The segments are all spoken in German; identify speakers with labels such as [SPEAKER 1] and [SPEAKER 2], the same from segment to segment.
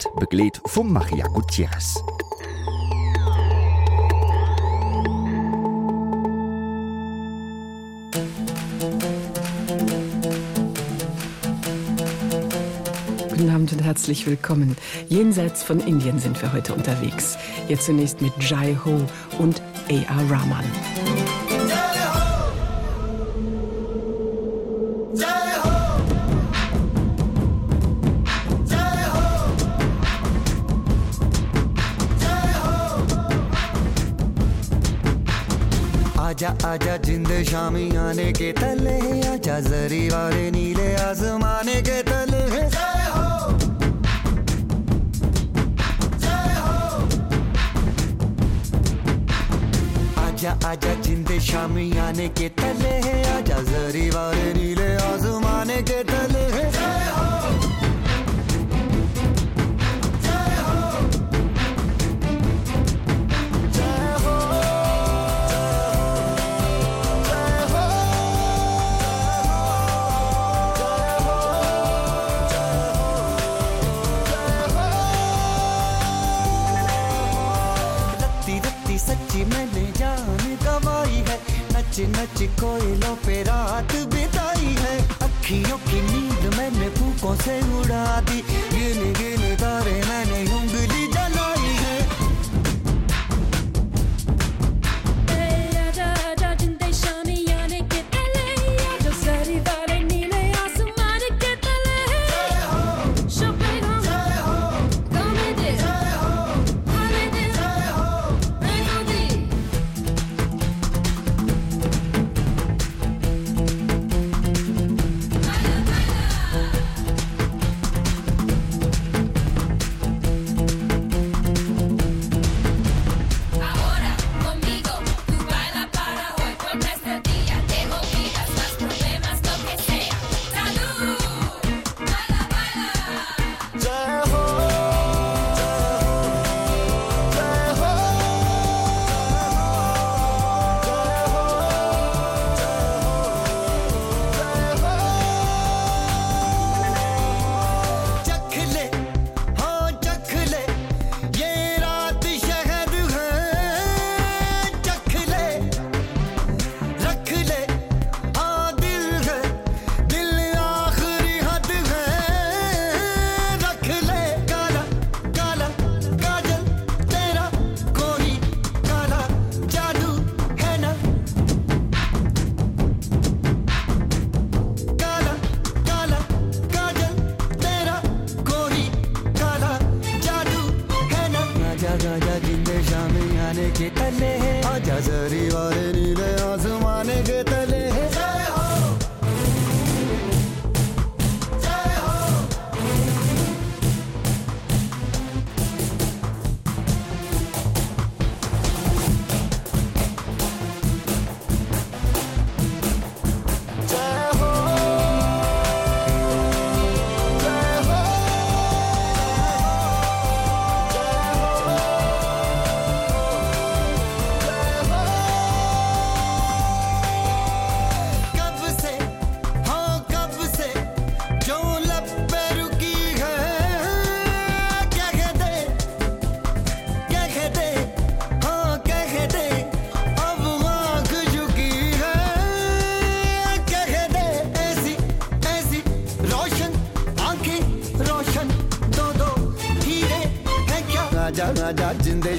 [SPEAKER 1] Text, begleitet von Maria Gutierrez.
[SPEAKER 2] Guten Abend und herzlich willkommen. Jenseits von Indien sind wir heute unterwegs. Jetzt zunächst mit Jai Ho und A.R. Rahman.
[SPEAKER 3] आजा जिंद शामी आने के तले आजा जरी वाले नीले आसमाने के तले आजा आजा जिंद शामी आने के तले आजा जरी वाले नीले आसमाने के तले है। कुछ कोयलों पे रात बिताई है। अखियों की नींद मैंने फूकों से उड़ा दी। गिन गिन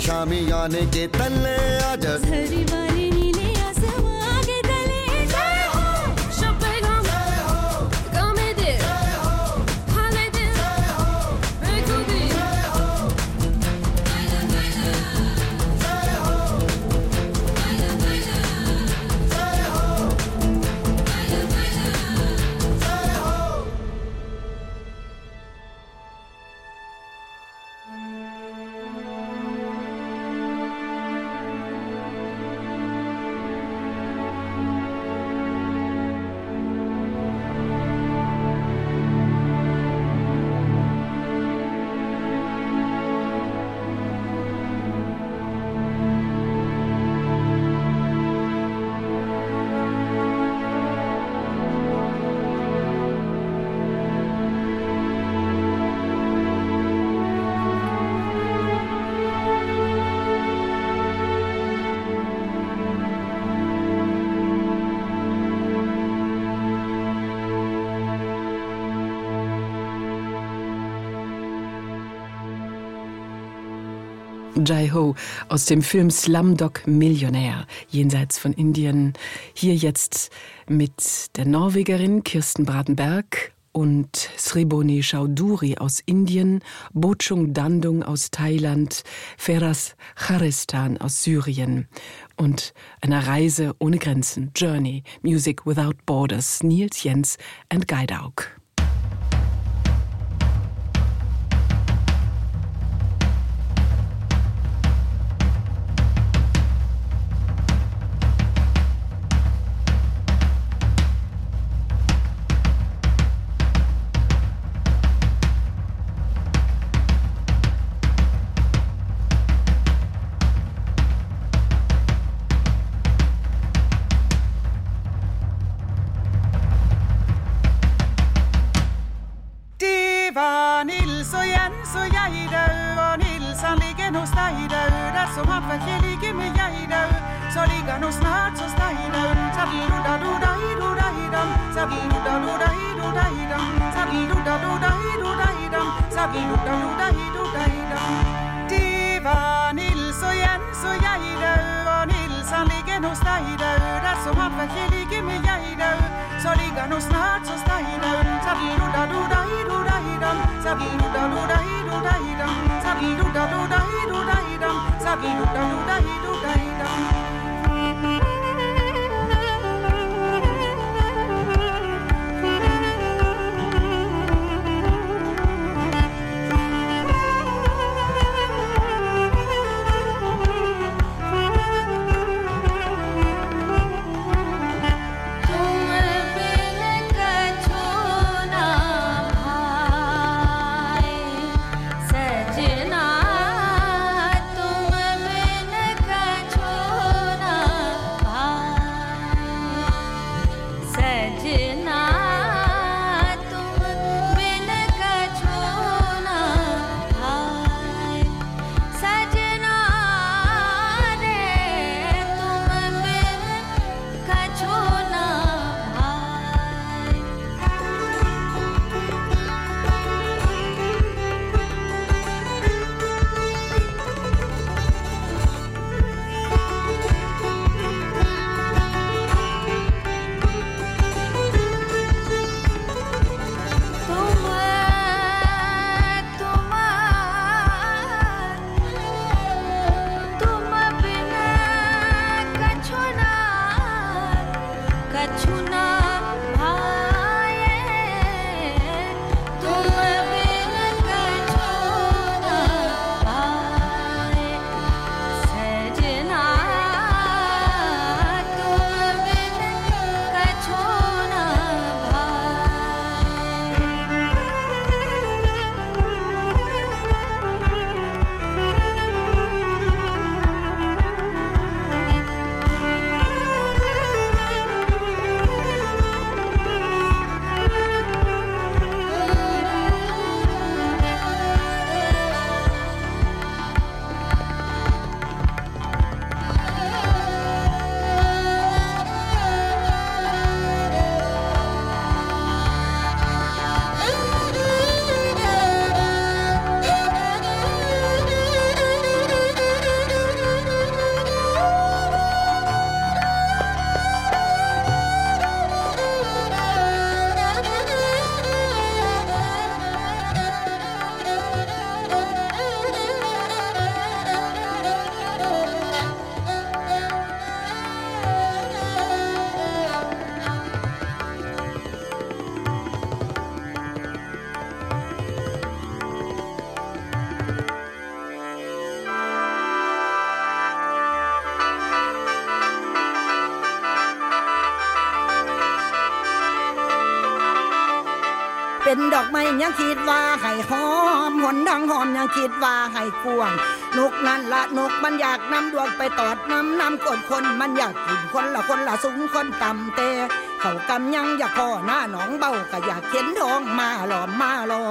[SPEAKER 4] शामी आने के तले आजा Jai Ho aus dem Film Slumdog Millionär, jenseits von Indien. Hier jetzt mit der Norwegerin Kirsten Bratenberg und Sriboni Chaudhuri aus Indien, Bochung Dandung aus Thailand, Feras Charistan aus Syrien und einer Reise ohne Grenzen, Journey, Music Without Borders, Nils Jens and Geidauk.
[SPEAKER 5] อกไม้ยังคิดว่าให้หอมหนดังหอมยังคิดว่าให้กวงนกนั่นละนกมันอยากนำดวงไปตอดน้ำน้ำกดคนมันอยากกินคนละคนละสูงคนต่ำเตะเขากำยังอยากพ่อหน้าหนองเบาก็อยากเข็นทองมาหลอมมาหลอ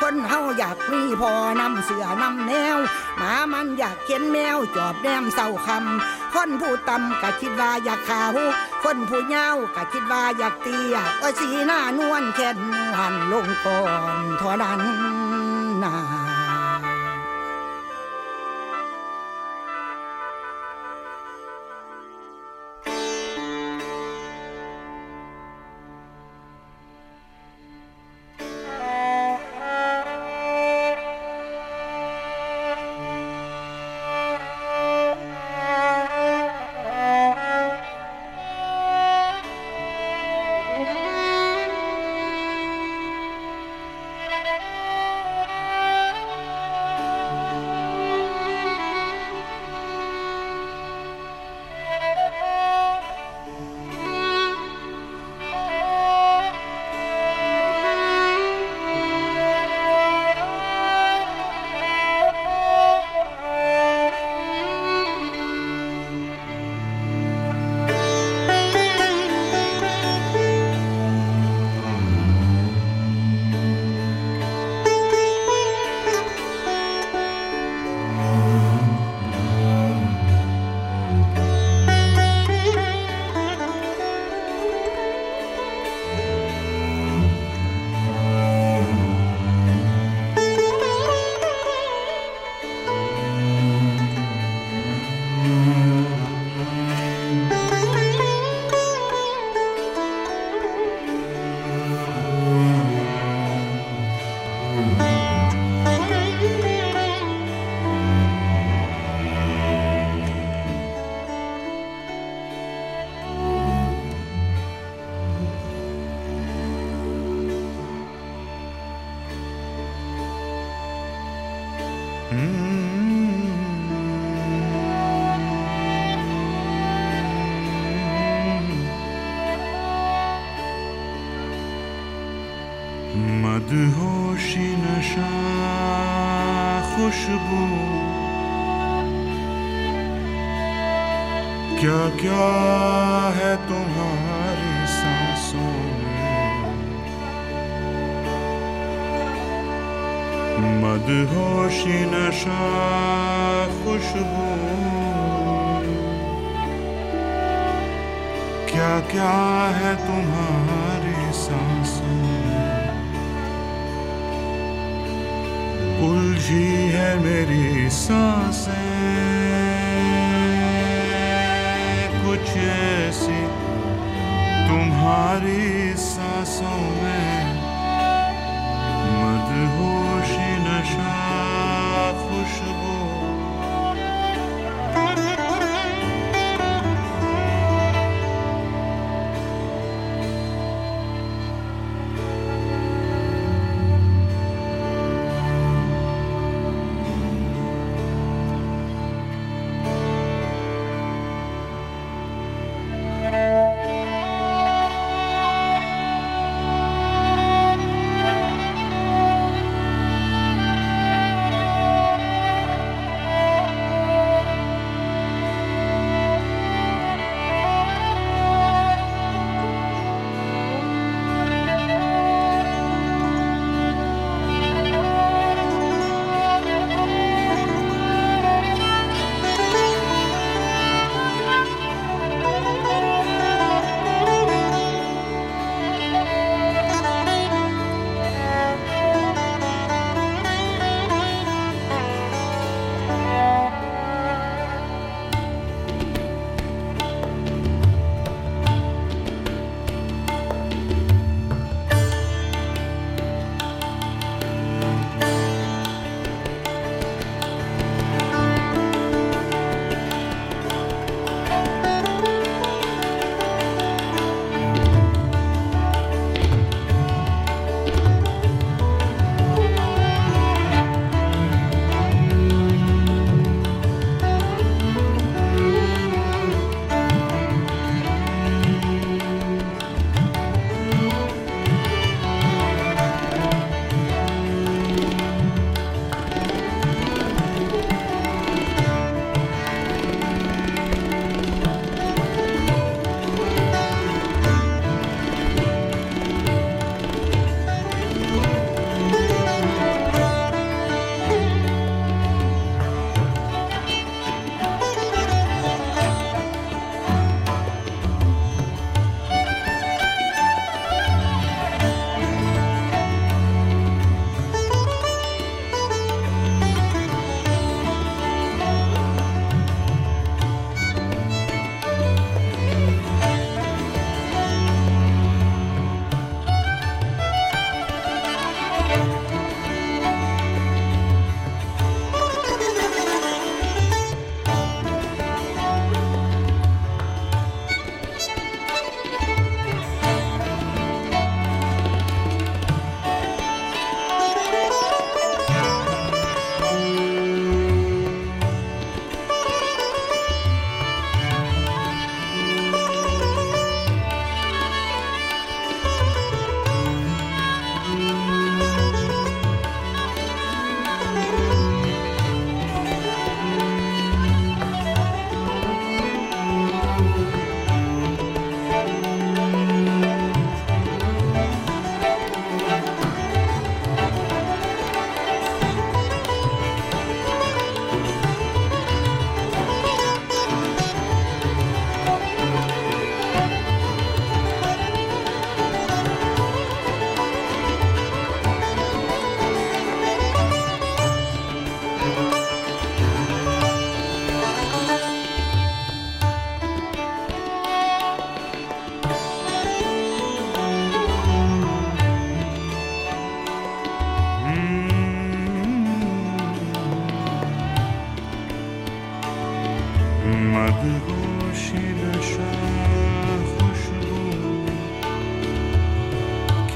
[SPEAKER 5] คนเฮาอยากมีพอนำเสือนำแนวหมามันอยากเข็นแมวจอบแนมเศร้าคำคนผู้ต่ำก็คิดว่าอยากขาวคนผู้เย้าก็คิดว่าอยากเตี้ยโอ้สีหน้านวลแค่น หันลงก่อนเท่านั้นนา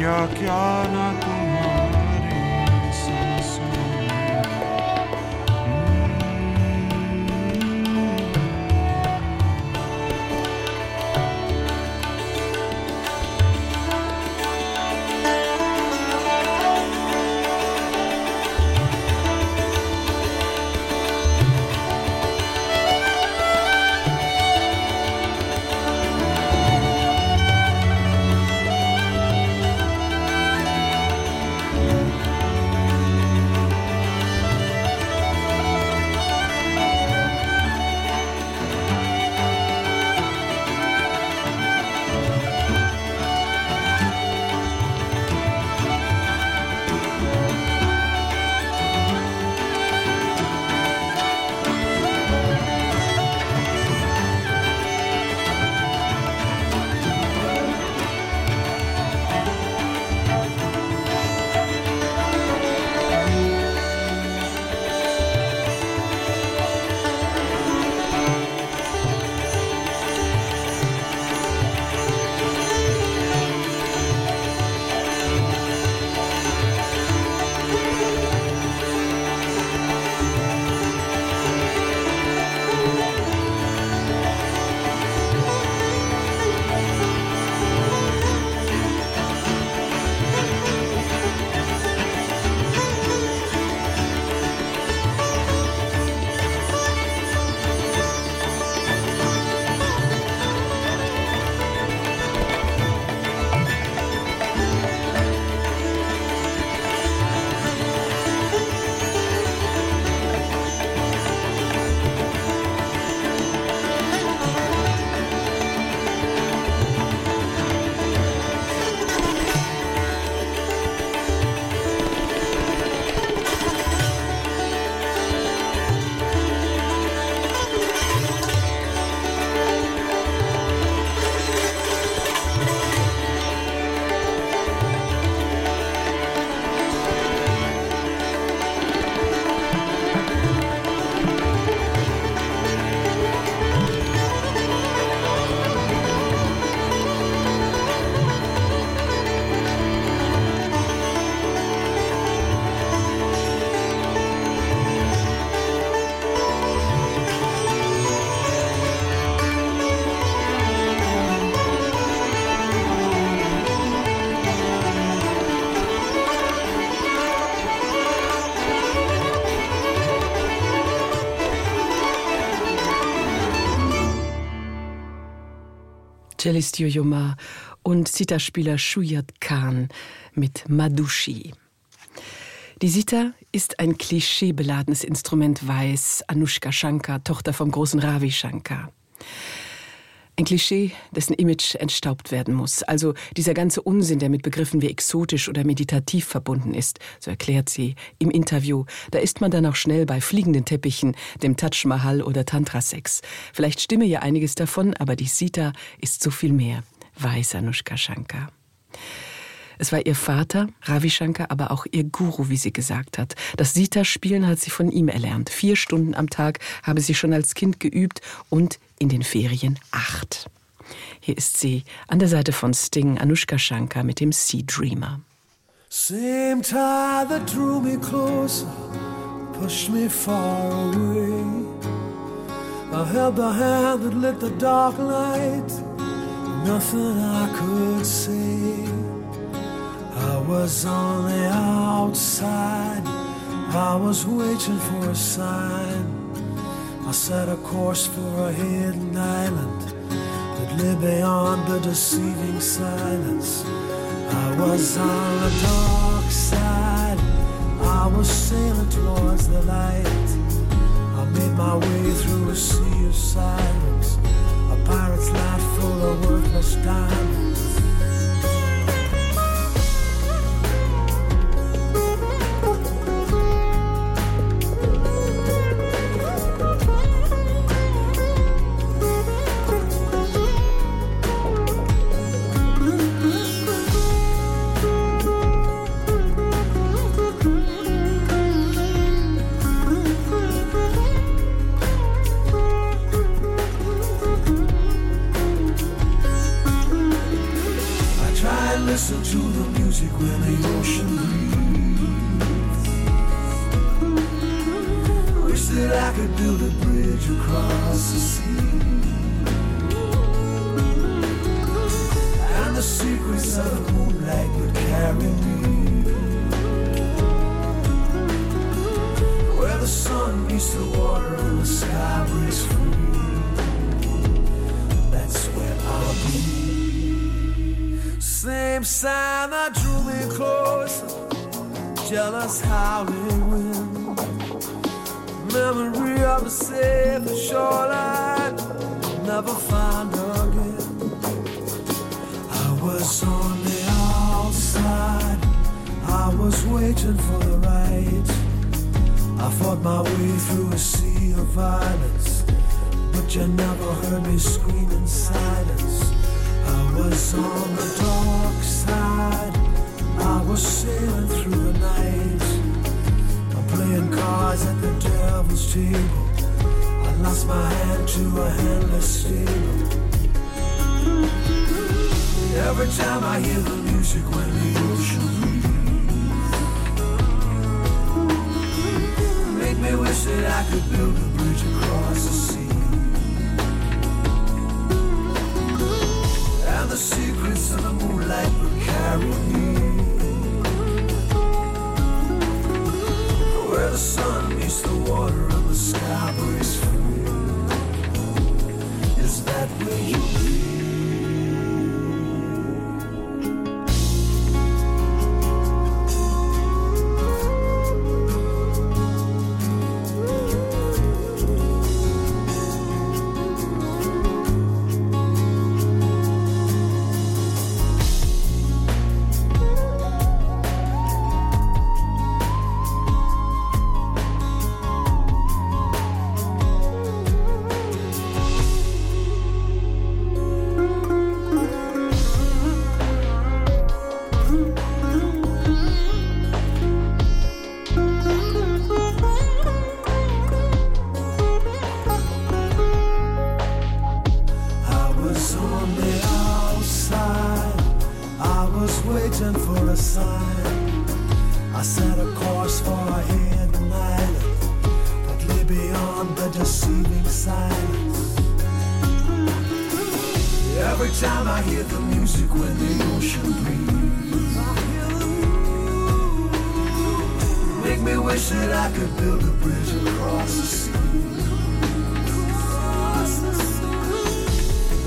[SPEAKER 6] क्या क्या ना तुम्हारी
[SPEAKER 2] Cellist Yo-Yo und Sitarspieler Shuyat Khan mit Madushi. Die Sita ist ein klischeebeladenes Instrument, weiß Anushka Shankar, Tochter vom großen Ravi Shankar. Ein Klischee, dessen Image entstaubt werden muss. Also dieser ganze Unsinn, der mit Begriffen wie exotisch oder meditativ verbunden ist, so erklärt sie im Interview. Da ist man dann auch schnell bei fliegenden Teppichen, dem Taj Mahal oder Tantra-Sex. Vielleicht stimme ja einiges davon, aber die Sita ist so viel mehr, weiß Anushka Shankar. Es war ihr Vater, Ravi Shankar, aber auch ihr Guru, wie sie gesagt hat. Das Sita-Spielen hat sie von ihm erlernt. Vier Stunden am Tag habe sie schon als Kind geübt und in den Ferien acht. Hier ist sie an der Seite von Sting, Anushka Shankar mit dem Sea Dreamer.
[SPEAKER 7] Same tide that drew me closer, pushed me far away. I held the hand that lit the dark light, nothing I could say. I was on the outside, I was waiting for a sign. I set a course for a hidden island that lay beyond the deceiving silence. I was on the dark side, I was sailing towards the light. I made my way through a sea of silence, a pirate's life full of worthless diamonds. Jealous howling wind. Memory of a safe shoreline. Never find again. I was on the outside. I was waiting for the right. I fought my way through a sea of violence. But you never heard me scream in silence. I was on the dark side. I was sailing through the night. I'm playing cards at the devil's table. I lost my hand to a handless. Every time I hear the music when the ocean breathes, make me wish that I could build a bridge across the sea. and the secrets of the moonlight would carry me the sun meets the water and the sky breaks free. Is that where you be? waiting for a sign. I set a course for a hidden island that lay beyond the deceiving silence. Every time I hear the music when the ocean breathes, make me wish that I could build a bridge across the sea.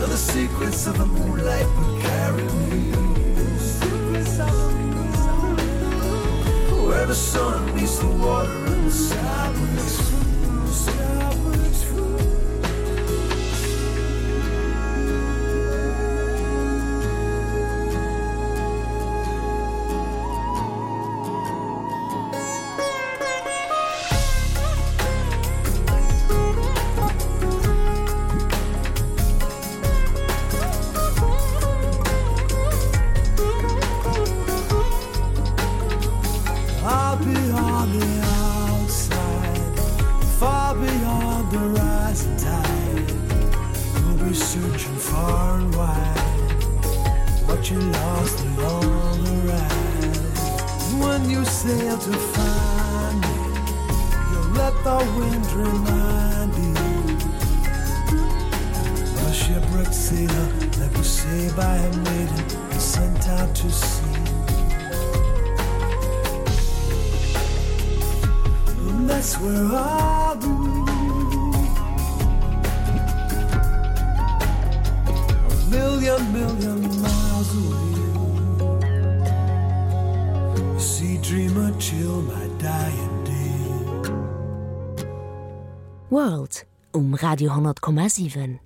[SPEAKER 7] And the secrets of the moonlight would carry me. Where the sun meets the water and the sky. sea dreamer chill my dying day
[SPEAKER 8] World um Radio 10,7.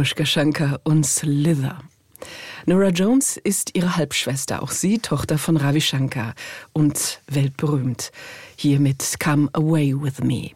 [SPEAKER 9] Anushka Shankar und Slither. Nora Jones ist ihre Halbschwester, auch sie Tochter von Ravi Shankar und weltberühmt. Hier mit Come Away With Me.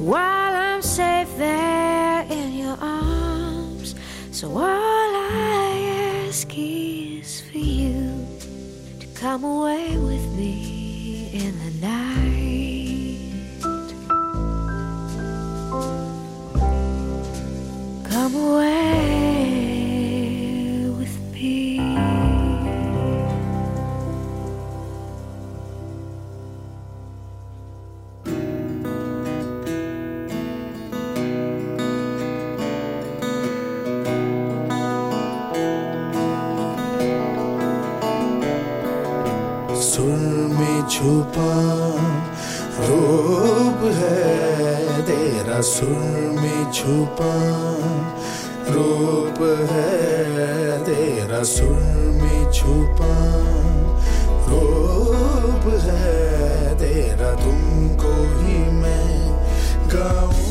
[SPEAKER 10] While I'm safe there in your arms. So all I ask is for you to come away with me in the night. Come away
[SPEAKER 11] तेरा सुर में छुपा रूप है तेरा सुर में छुपा रूप है तेरा तुमको ही मैं गाऊं।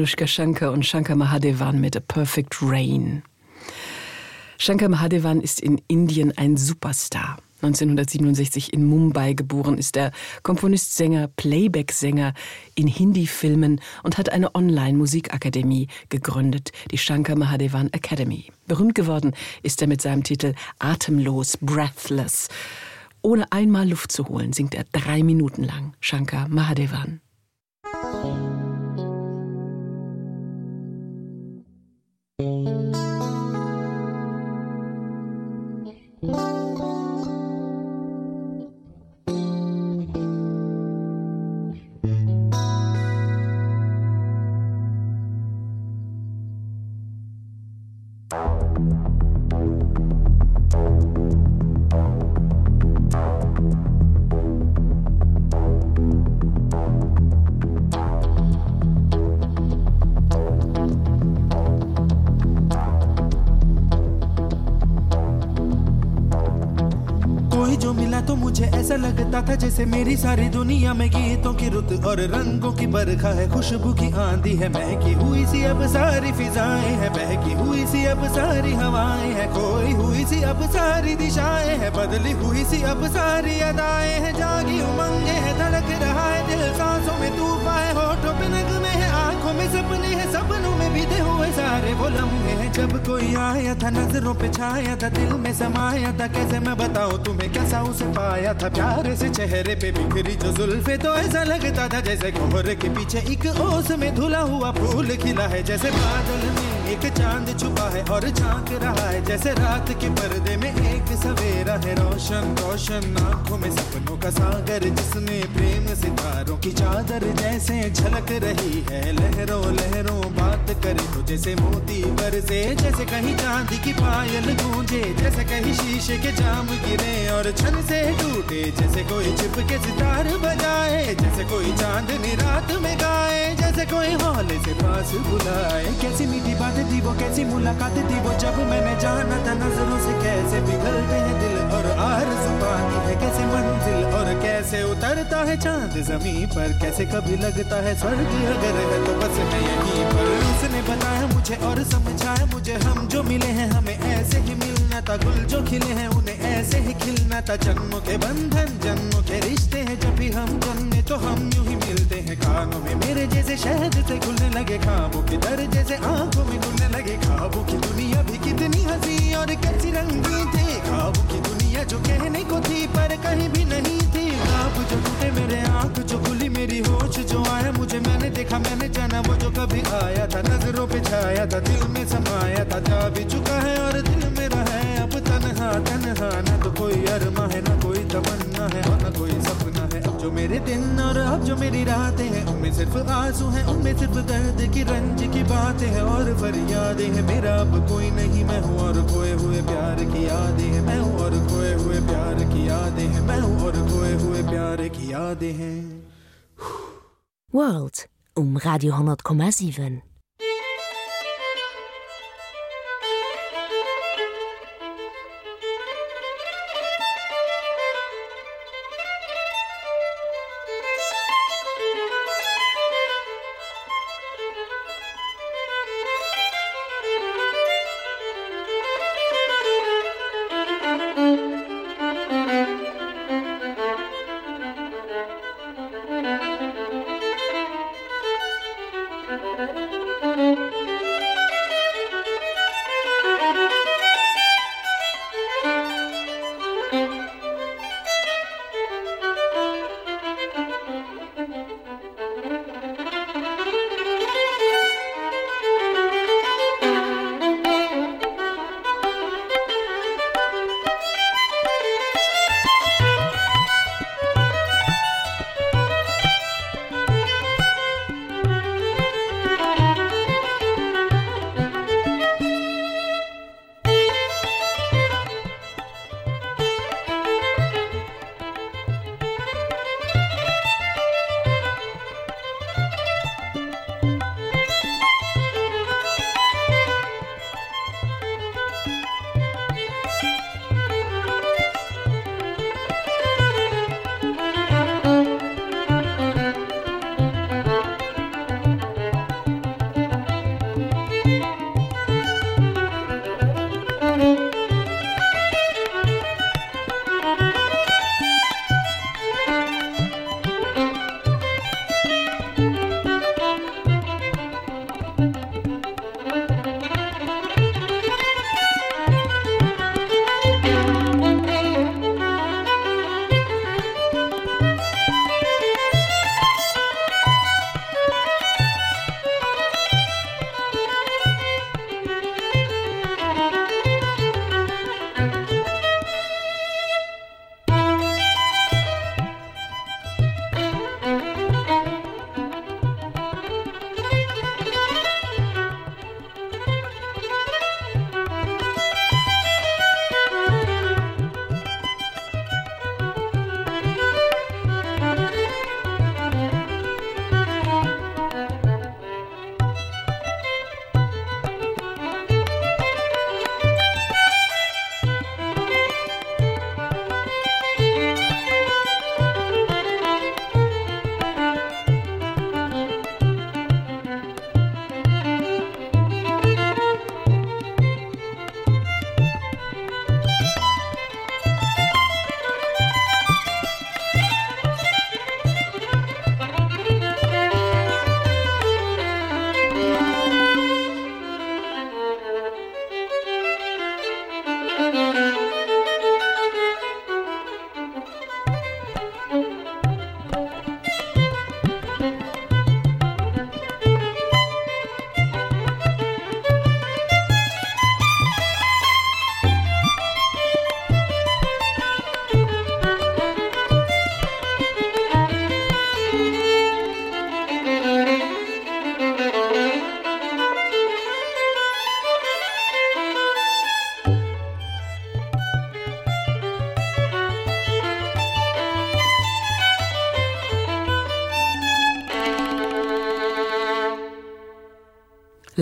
[SPEAKER 2] Anushka Shankar und Shankar Mahadevan mit A Perfect Rain. Shankar Mahadevan ist in Indien ein Superstar. 1967 in Mumbai geboren ist er Komponist, Sänger, Playback-Sänger in Hindi-Filmen und hat eine Online-Musikakademie gegründet, die Shankar Mahadevan Academy. Berühmt geworden ist er mit seinem Titel Atemlos, Breathless. Ohne einmal Luft zu holen, singt er drei Minuten lang Shankar Mahadevan.
[SPEAKER 12] लगता था जैसे मेरी सारी दुनिया में गीतों की रुत और रंगों की बरखा है। खुशबू की आंधी है, महकी हुई सी अब सारी फिजाएँ है बहकी हुई सी अब सारी हवाएँ है, खोई हुई सी अब सारी दिशाएँ है, बदली हुई सी अब सारी अदाएँ है, जागी उमंगे है, धड़क रहा है दिल, सांसों में तूफा है, होठों पे नगमे है, आँखों में सपने बीते हुए सारे वो लम्हे जब कोई आया था, नज़रों पे छाया था, दिल में समाया था, कैसे मैं बताऊँ तुम्हें कैसा उसे पाया था? प्यार से चेहरे पे बिखरी जो जुल्फे तो ऐसा लगता था जैसे कोहरे के पीछे एक ओस में धुला हुआ फूल खिला है। जैसे बादल में एक चाँद छुपा है और झाँक रहा है। जैसे रात के पर्दे में एक सवेरा है। रोशन रोशन आँखों में सपनों का सागर, जिसमें प्रेम सितारों की चादर जैसे झलक रही है। लहरों लहरों बात करे तो जैसे मोती बरसे, जैसे कहीं चांदी की पायल गूंजे, जैसे कहीं शीशे के जाम गिरे और छन से टूटे, जैसे कोई छिप के सितार बजाए, जैसे कोई चांदनी रात में गाए जैसे कोई हौले से पास बुलाए। कैसी मीठी बातें थी वो, कैसी मुलाकात थी वो, जब मैंने जाना था नज़रों से कैसे पिघलते हैं दिल और आरज़ू पाती है, कैसे मंजिल और कैसे उतरता है चाँद ज़मीन पर, कैसे कभी लगता है स्वर्ग अगर है तो बस मैं यहीं पर। उसने बताया मुझे और समझाया मुझे, हम जो मिले हैं हमें ऐसे ही मिलना था, गुल जो खिले हैं उन्हें ऐसे ही खिलना था। जन्मों के बंधन, जन्मों के रिश्ते हैं, जब भी हम जन्मे तो हम यूँ ही मिलते हैं, कानों में मेरे जैसे शहद से खुलने लगे खाबों के दर जैसे आँखों में खुलने लगे खाबों की दुनिया भी कितनी हँसी और कैसी रंगी थी। खाबों की दुनिया जो कहने को थी, पर कहीं भी नहीं थी। आप जो टूटे मेरे आँख, जो खुली मेरी होश, जो आया मुझे मैंने देखा, मैंने जाना वो जो कभी आया था। नज़रों पे छाया था, दिल में समाया था। जा भी चुका है और दिल मेरा है। अब तनहा तनहा, न तो कोई अरमा है, न कोई तमन्ना है और न कोई सपना। जो मेरे दिन और अब जो मेरी रातें हैं उनमें सिर्फ़ आँसू हैं उनमें सिर्फ़ दर्द की रंज की बातें हैं और फरियादें हैं। मेरा अब कोई नहीं मैं हूँ और खोए हुए प्यार की यादें हैं। मैं हूँ और खोए हुए प्यार की यादें हैं। मैं हूँ और खोए हुए प्यार की यादें हैं।
[SPEAKER 8] World um Radio 10,7.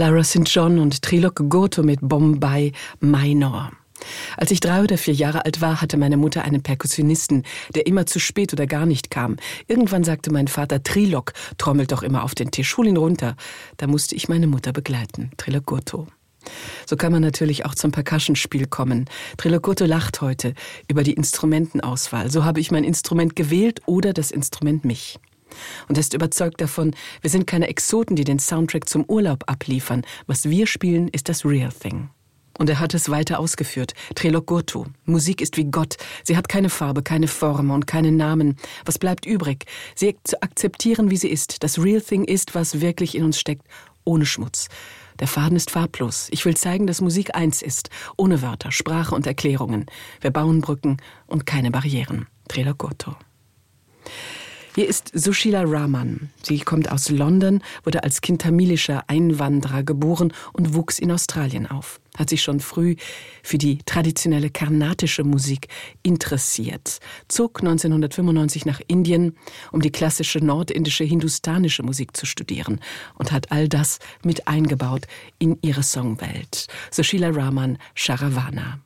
[SPEAKER 4] Lara St. John und Trilok Goto mit Bombay Minor. Als ich drei oder vier Jahre alt war, hatte meine Mutter einen Perkussionisten, der immer zu spät oder gar nicht kam. Irgendwann sagte mein Vater, Trilok trommelt doch immer auf den Tisch, hol ihn runter. Da musste ich meine Mutter begleiten, Trilok Goto. So kann man natürlich auch zum Percussionspiel kommen. Trilokoto lacht heute über die Instrumentenauswahl. So habe ich mein Instrument gewählt oder das Instrument mich. Und er ist überzeugt davon, wir sind keine Exoten, die den Soundtrack zum Urlaub abliefern. Was wir spielen, ist das Real Thing. Und er hat es weiter ausgeführt. Trilogurtu. Musik ist wie Gott. Sie hat keine Farbe, keine Form und keinen Namen. Was bleibt übrig? Sie zu akzeptieren, wie sie ist. Das Real Thing ist, was wirklich in uns steckt, ohne Schmutz. Der Faden ist farblos. Ich will zeigen, dass Musik eins ist, ohne Wörter, Sprache und Erklärungen. Wir bauen Brücken und keine Barrieren. Trilogurtu. Hier ist Sushila Rahman. Sie kommt aus London, wurde als Kind tamilischer Einwanderer geboren und wuchs in Australien auf. Hat sich schon früh für die traditionelle karnatische Musik interessiert, zog 1995 nach Indien, um die klassische nordindische hindustanische Musik zu studieren und hat all das mit eingebaut in ihre Songwelt. Sushila Rahman, Sharavana.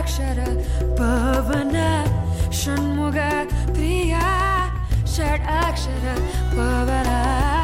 [SPEAKER 13] Shadakshara Pavan Shanmuga Priya Shadakshara Pavana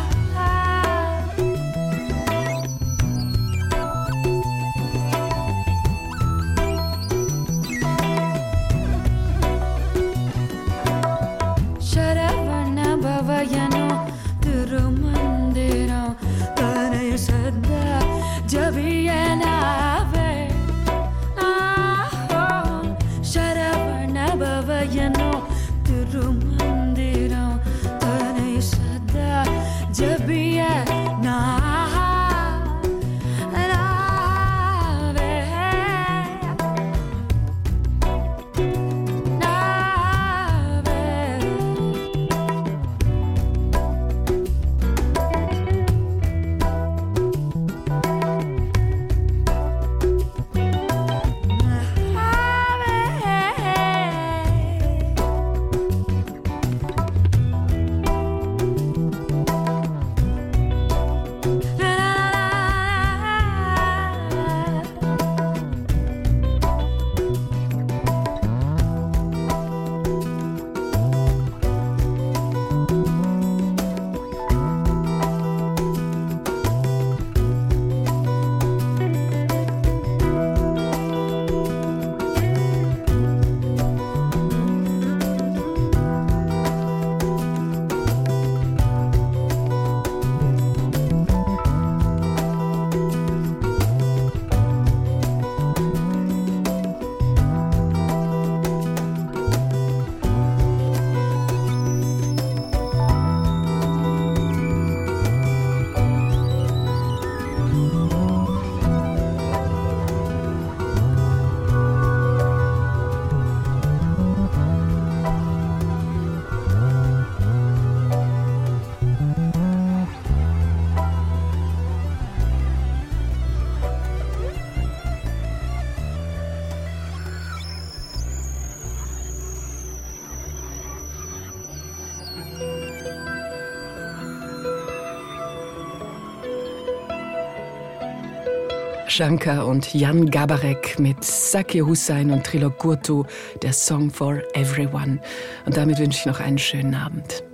[SPEAKER 2] Shankar und Jan Gabarek mit Sakir Hussain und Trilok Gurtu, der Song for Everyone. Und damit wünsche ich noch einen schönen Abend.